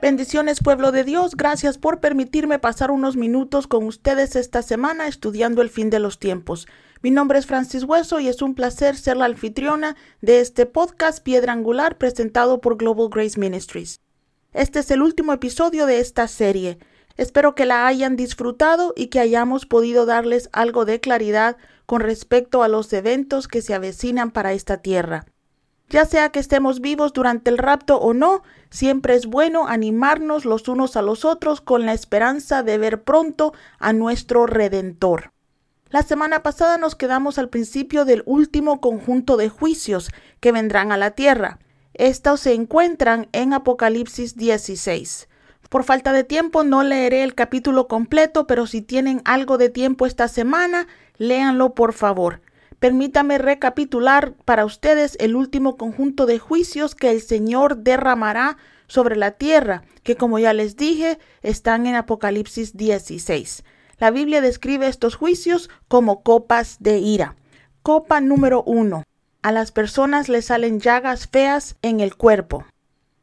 Bendiciones pueblo de Dios, gracias por permitirme pasar unos minutos con ustedes esta semana estudiando el fin de los tiempos. Mi nombre es Francis Hueso y es un placer ser la anfitriona de este podcast Piedra Angular presentado por Global Grace Ministries. Este es el último episodio de esta serie. Espero que la hayan disfrutado y que hayamos podido darles algo de claridad con respecto a los eventos que se avecinan para esta tierra. Ya sea que estemos vivos durante el rapto o no, siempre es bueno animarnos los unos a los otros con la esperanza de ver pronto a nuestro Redentor. La semana pasada nos quedamos al principio del último conjunto de juicios que vendrán a la tierra. Estos se encuentran en Apocalipsis 16. Por falta de tiempo no leeré el capítulo completo, pero si tienen algo de tiempo esta semana, léanlo por favor. Permítame recapitular para ustedes el último conjunto de juicios que el Señor derramará sobre la tierra, que como ya les dije, están en Apocalipsis 16. La Biblia describe estos juicios como copas de ira. Copa número uno. A las personas les salen llagas feas en el cuerpo.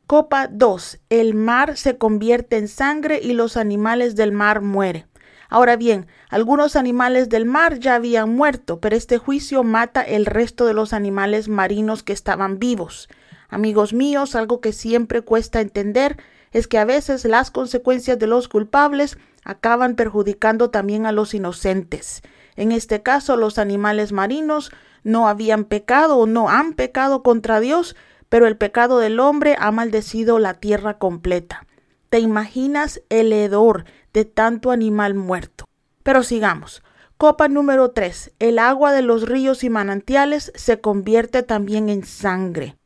Copa 2. El mar se convierte en sangre y los animales del mar mueren. Ahora bien, algunos animales del mar ya habían muerto, pero este juicio mata el resto de los animales marinos que estaban vivos. Amigos míos, algo que siempre cuesta entender es que a veces las consecuencias de los culpables acaban perjudicando también a los inocentes. En este caso, los animales marinos no habían pecado o no han pecado contra Dios, pero el pecado del hombre ha maldecido la tierra completa. ¿Te imaginas el hedor de tanto animal muerto. Pero sigamos. Copa número 3. El agua de los ríos y manantiales se convierte también en sangre.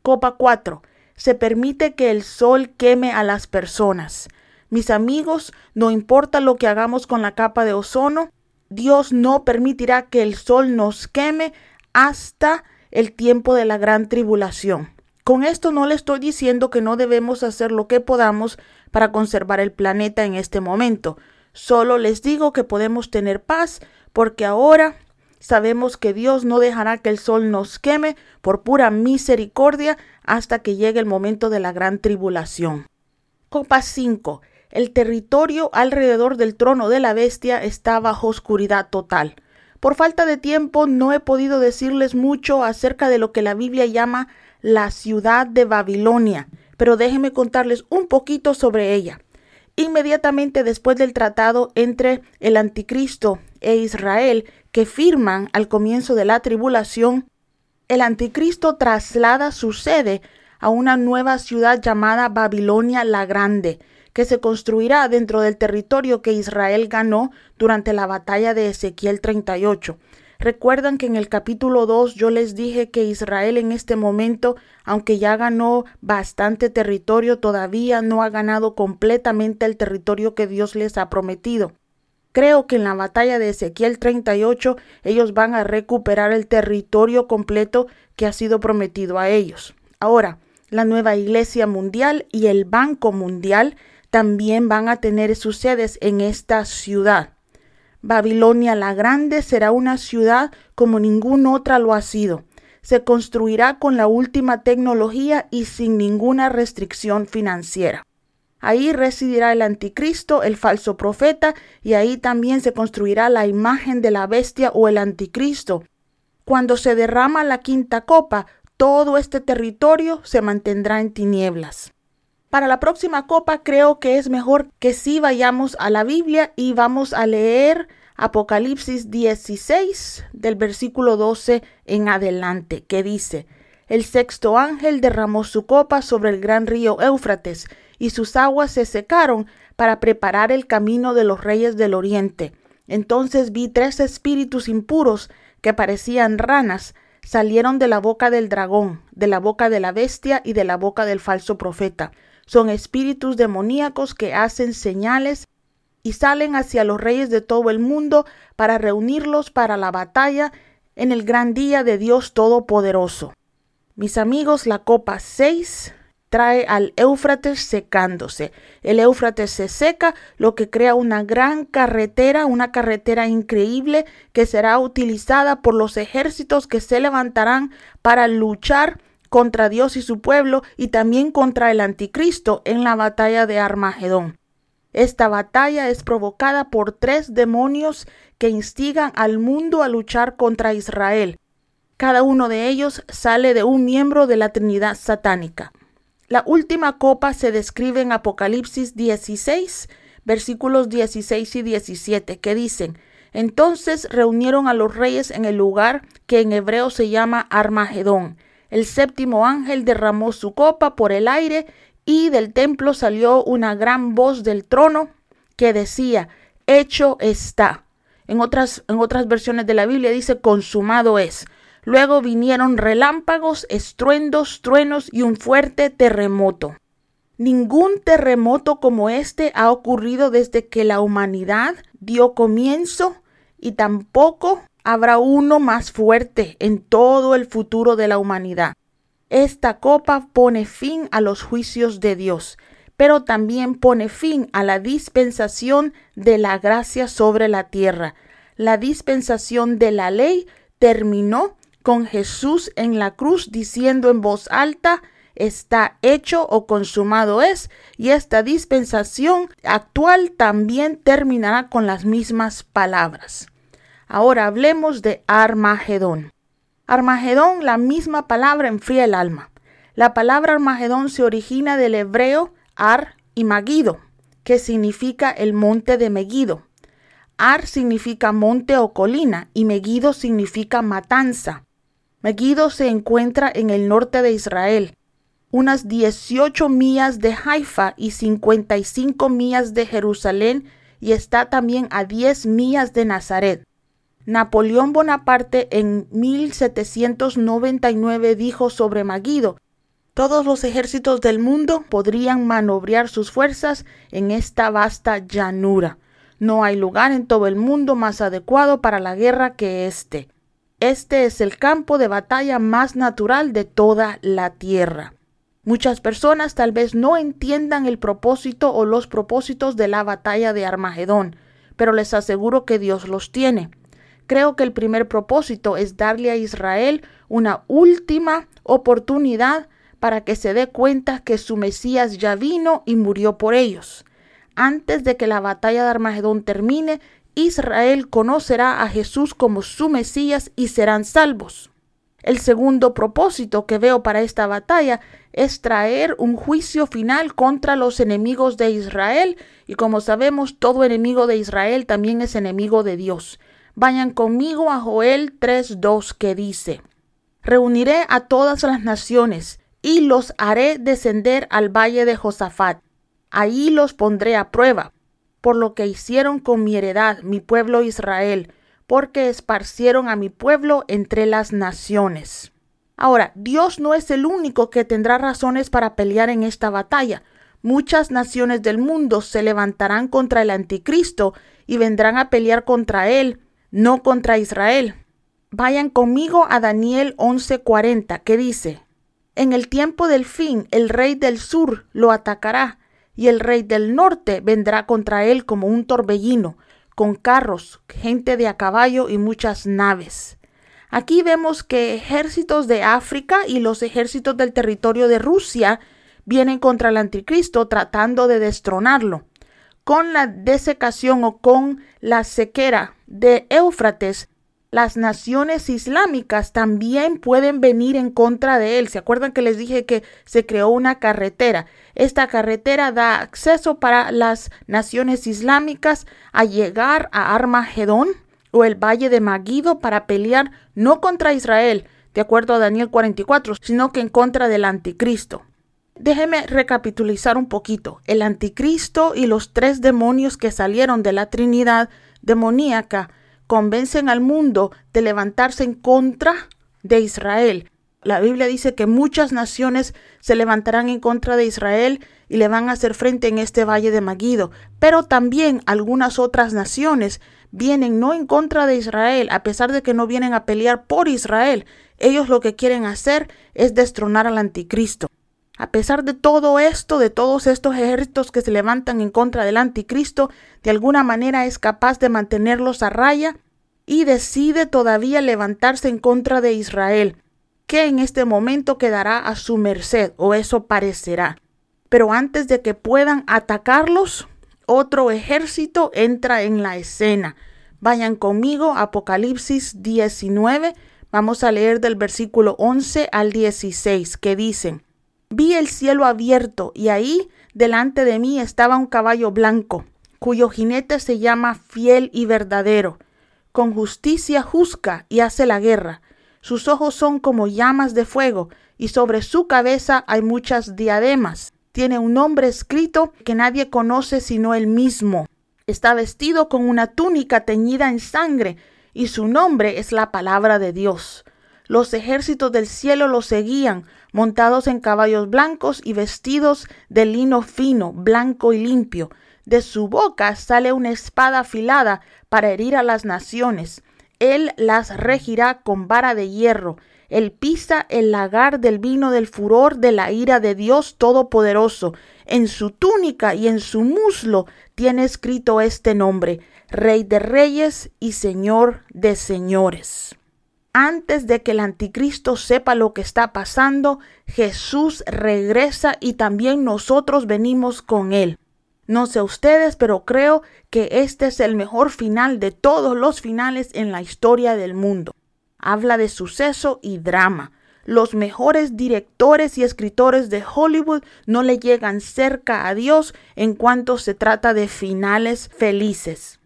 Copa 4. Se permite que el sol queme a las personas. Mis amigos, no importa lo que hagamos con la capa de ozono, Dios no permitirá que el sol nos queme hasta el tiempo de la gran tribulación. Con esto no le estoy diciendo que no debemos hacer lo que podamos para conservar el planeta en este momento. Solo les digo que podemos tener paz porque ahora sabemos que Dios no dejará que el sol nos queme por pura misericordia hasta que llegue el momento de la gran tribulación. Copa 5. El territorio alrededor del trono de la bestia está bajo oscuridad total. Por falta de tiempo no he podido decirles mucho acerca de lo que la Biblia llama la ciudad de Babilonia, pero déjenme contarles un poquito sobre ella. Inmediatamente después del tratado entre el anticristo e Israel que firman al comienzo de la tribulación, el anticristo traslada su sede a una nueva ciudad llamada Babilonia la Grande, que se construirá dentro del territorio que Israel ganó durante la batalla de Ezequiel 38. Recuerdan que en el capítulo 2 yo les dije que Israel en este momento, aunque ya ganó bastante territorio, todavía no ha ganado completamente el territorio que Dios les ha prometido. Creo que en la batalla de Ezequiel 38 ellos van a recuperar el territorio completo que ha sido prometido a ellos. Ahora, la nueva Iglesia Mundial y el Banco Mundial también van a tener sus sedes en esta ciudad. Babilonia la Grande será una ciudad como ninguna otra lo ha sido. Se construirá con la última tecnología y sin ninguna restricción financiera. Ahí residirá el anticristo, el falso profeta, y ahí también se construirá la imagen de la bestia o el anticristo. Cuando se derrama la quinta copa, todo este territorio se mantendrá en tinieblas. Para la próxima copa creo que es mejor que sí vayamos a la Biblia y vamos a leer Apocalipsis 16 del versículo 12 en adelante, que dice, El sexto ángel derramó su copa sobre el gran río Éufrates, y sus aguas se secaron para preparar el camino de los reyes del oriente. Entonces vi tres espíritus impuros que parecían ranas, salieron de la boca del dragón, de la boca de la bestia y de la boca del falso profeta son espíritus demoníacos que hacen señales y salen hacia los reyes de todo el mundo para reunirlos para la batalla en el gran día de Dios Todopoderoso. Mis amigos, la copa 6 trae al Éufrates secándose. El Éufrates se seca, lo que crea una gran carretera, una carretera increíble que será utilizada por los ejércitos que se levantarán para luchar contra Dios y su pueblo y también contra el anticristo en la batalla de Armagedón. Esta batalla es provocada por tres demonios que instigan al mundo a luchar contra Israel. Cada uno de ellos sale de un miembro de la Trinidad satánica. La última copa se describe en Apocalipsis 16, versículos 16 y 17, que dicen, Entonces reunieron a los reyes en el lugar que en hebreo se llama Armagedón. El séptimo ángel derramó su copa por el aire y del templo salió una gran voz del trono que decía, hecho está. En otras, en otras versiones de la Biblia dice, consumado es. Luego vinieron relámpagos, estruendos, truenos y un fuerte terremoto. Ningún terremoto como este ha ocurrido desde que la humanidad dio comienzo y tampoco habrá uno más fuerte en todo el futuro de la humanidad. Esta copa pone fin a los juicios de Dios, pero también pone fin a la dispensación de la gracia sobre la tierra. La dispensación de la ley terminó con Jesús en la cruz diciendo en voz alta, está hecho o consumado es, y esta dispensación actual también terminará con las mismas palabras. Ahora hablemos de Armagedón. Armagedón, la misma palabra enfría el alma. La palabra Armagedón se origina del hebreo Ar y Magido, que significa el monte de Megido. Ar significa monte o colina y Megido significa matanza. Megido se encuentra en el norte de Israel, unas 18 millas de Haifa y 55 millas de Jerusalén y está también a 10 millas de Nazaret. Napoleón Bonaparte en 1799 dijo sobre Maguido, todos los ejércitos del mundo podrían manobrear sus fuerzas en esta vasta llanura. No hay lugar en todo el mundo más adecuado para la guerra que este. Este es el campo de batalla más natural de toda la tierra. Muchas personas tal vez no entiendan el propósito o los propósitos de la batalla de Armagedón, pero les aseguro que Dios los tiene. Creo que el primer propósito es darle a Israel una última oportunidad para que se dé cuenta que su Mesías ya vino y murió por ellos. Antes de que la batalla de Armagedón termine, Israel conocerá a Jesús como su Mesías y serán salvos. El segundo propósito que veo para esta batalla es traer un juicio final contra los enemigos de Israel y como sabemos todo enemigo de Israel también es enemigo de Dios. Vayan conmigo a Joel 3.2 que dice, Reuniré a todas las naciones y los haré descender al valle de Josafat. Ahí los pondré a prueba, por lo que hicieron con mi heredad, mi pueblo Israel, porque esparcieron a mi pueblo entre las naciones. Ahora, Dios no es el único que tendrá razones para pelear en esta batalla. Muchas naciones del mundo se levantarán contra el anticristo y vendrán a pelear contra él no contra Israel. Vayan conmigo a Daniel 11:40, que dice, En el tiempo del fin el rey del sur lo atacará, y el rey del norte vendrá contra él como un torbellino, con carros, gente de a caballo y muchas naves. Aquí vemos que ejércitos de África y los ejércitos del territorio de Rusia vienen contra el anticristo tratando de destronarlo con la desecación o con la sequera de Éufrates, las naciones islámicas también pueden venir en contra de él. ¿Se acuerdan que les dije que se creó una carretera? Esta carretera da acceso para las naciones islámicas a llegar a Armagedón o el valle de Magido para pelear no contra Israel, de acuerdo a Daniel 44, sino que en contra del anticristo. Déjeme recapitulizar un poquito. El anticristo y los tres demonios que salieron de la Trinidad demoníaca convencen al mundo de levantarse en contra de Israel. La Biblia dice que muchas naciones se levantarán en contra de Israel y le van a hacer frente en este valle de Magido. Pero también algunas otras naciones vienen no en contra de Israel, a pesar de que no vienen a pelear por Israel. Ellos lo que quieren hacer es destronar al anticristo. A pesar de todo esto, de todos estos ejércitos que se levantan en contra del anticristo, de alguna manera es capaz de mantenerlos a raya y decide todavía levantarse en contra de Israel, que en este momento quedará a su merced, o eso parecerá. Pero antes de que puedan atacarlos, otro ejército entra en la escena. Vayan conmigo, Apocalipsis 19, vamos a leer del versículo 11 al 16, que dicen, Vi el cielo abierto y ahí delante de mí estaba un caballo blanco, cuyo jinete se llama fiel y verdadero. Con justicia juzga y hace la guerra. Sus ojos son como llamas de fuego y sobre su cabeza hay muchas diademas. Tiene un nombre escrito que nadie conoce sino él mismo. Está vestido con una túnica teñida en sangre y su nombre es la palabra de Dios. Los ejércitos del cielo lo seguían, montados en caballos blancos y vestidos de lino fino, blanco y limpio. De su boca sale una espada afilada para herir a las naciones. Él las regirá con vara de hierro. Él pisa el lagar del vino del furor de la ira de Dios Todopoderoso. En su túnica y en su muslo tiene escrito este nombre, Rey de Reyes y Señor de Señores antes de que el anticristo sepa lo que está pasando, Jesús regresa y también nosotros venimos con él. No sé ustedes, pero creo que este es el mejor final de todos los finales en la historia del mundo. Habla de suceso y drama. Los mejores directores y escritores de Hollywood no le llegan cerca a Dios en cuanto se trata de finales felices.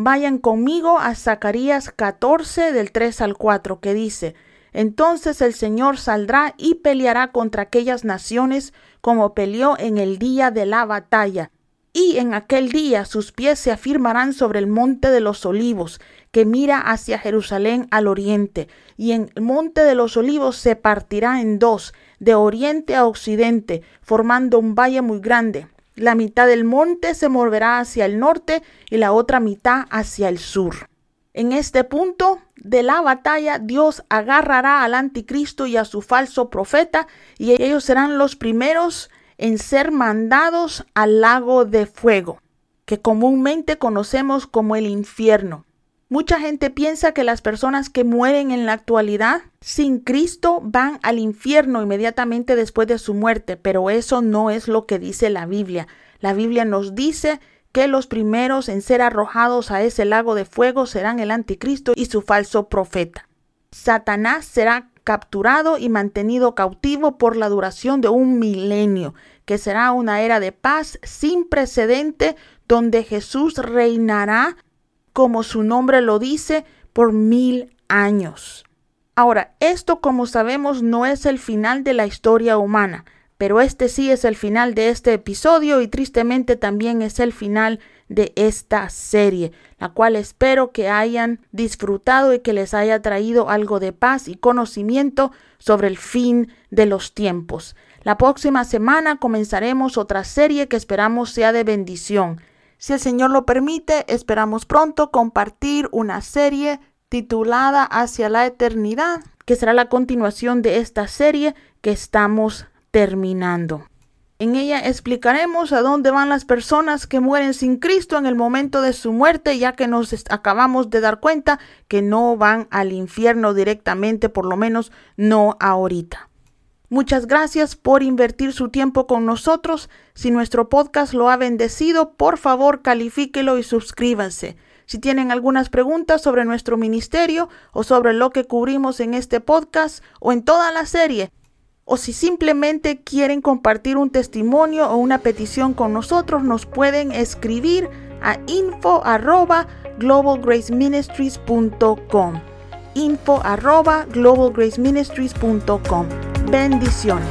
Vayan conmigo a Zacarías 14 del 3 al 4 que dice, entonces el Señor saldrá y peleará contra aquellas naciones como peleó en el día de la batalla. Y en aquel día sus pies se afirmarán sobre el monte de los olivos, que mira hacia Jerusalén al oriente, y en el monte de los olivos se partirá en dos, de oriente a occidente, formando un valle muy grande la mitad del monte se moverá hacia el norte y la otra mitad hacia el sur. En este punto de la batalla, Dios agarrará al anticristo y a su falso profeta, y ellos serán los primeros en ser mandados al lago de fuego, que comúnmente conocemos como el infierno. Mucha gente piensa que las personas que mueren en la actualidad sin Cristo van al infierno inmediatamente después de su muerte, pero eso no es lo que dice la Biblia. La Biblia nos dice que los primeros en ser arrojados a ese lago de fuego serán el anticristo y su falso profeta. Satanás será capturado y mantenido cautivo por la duración de un milenio, que será una era de paz sin precedente donde Jesús reinará como su nombre lo dice, por mil años. Ahora, esto como sabemos no es el final de la historia humana, pero este sí es el final de este episodio y tristemente también es el final de esta serie, la cual espero que hayan disfrutado y que les haya traído algo de paz y conocimiento sobre el fin de los tiempos. La próxima semana comenzaremos otra serie que esperamos sea de bendición. Si el Señor lo permite, esperamos pronto compartir una serie titulada Hacia la Eternidad, que será la continuación de esta serie que estamos terminando. En ella explicaremos a dónde van las personas que mueren sin Cristo en el momento de su muerte, ya que nos acabamos de dar cuenta que no van al infierno directamente, por lo menos no ahorita. Muchas gracias por invertir su tiempo con nosotros. Si nuestro podcast lo ha bendecido, por favor califíquelo y suscríbanse. Si tienen algunas preguntas sobre nuestro ministerio o sobre lo que cubrimos en este podcast o en toda la serie, o si simplemente quieren compartir un testimonio o una petición con nosotros, nos pueden escribir a info arroba globalgraceministries.com info globalgraceministries.com Bendiciones.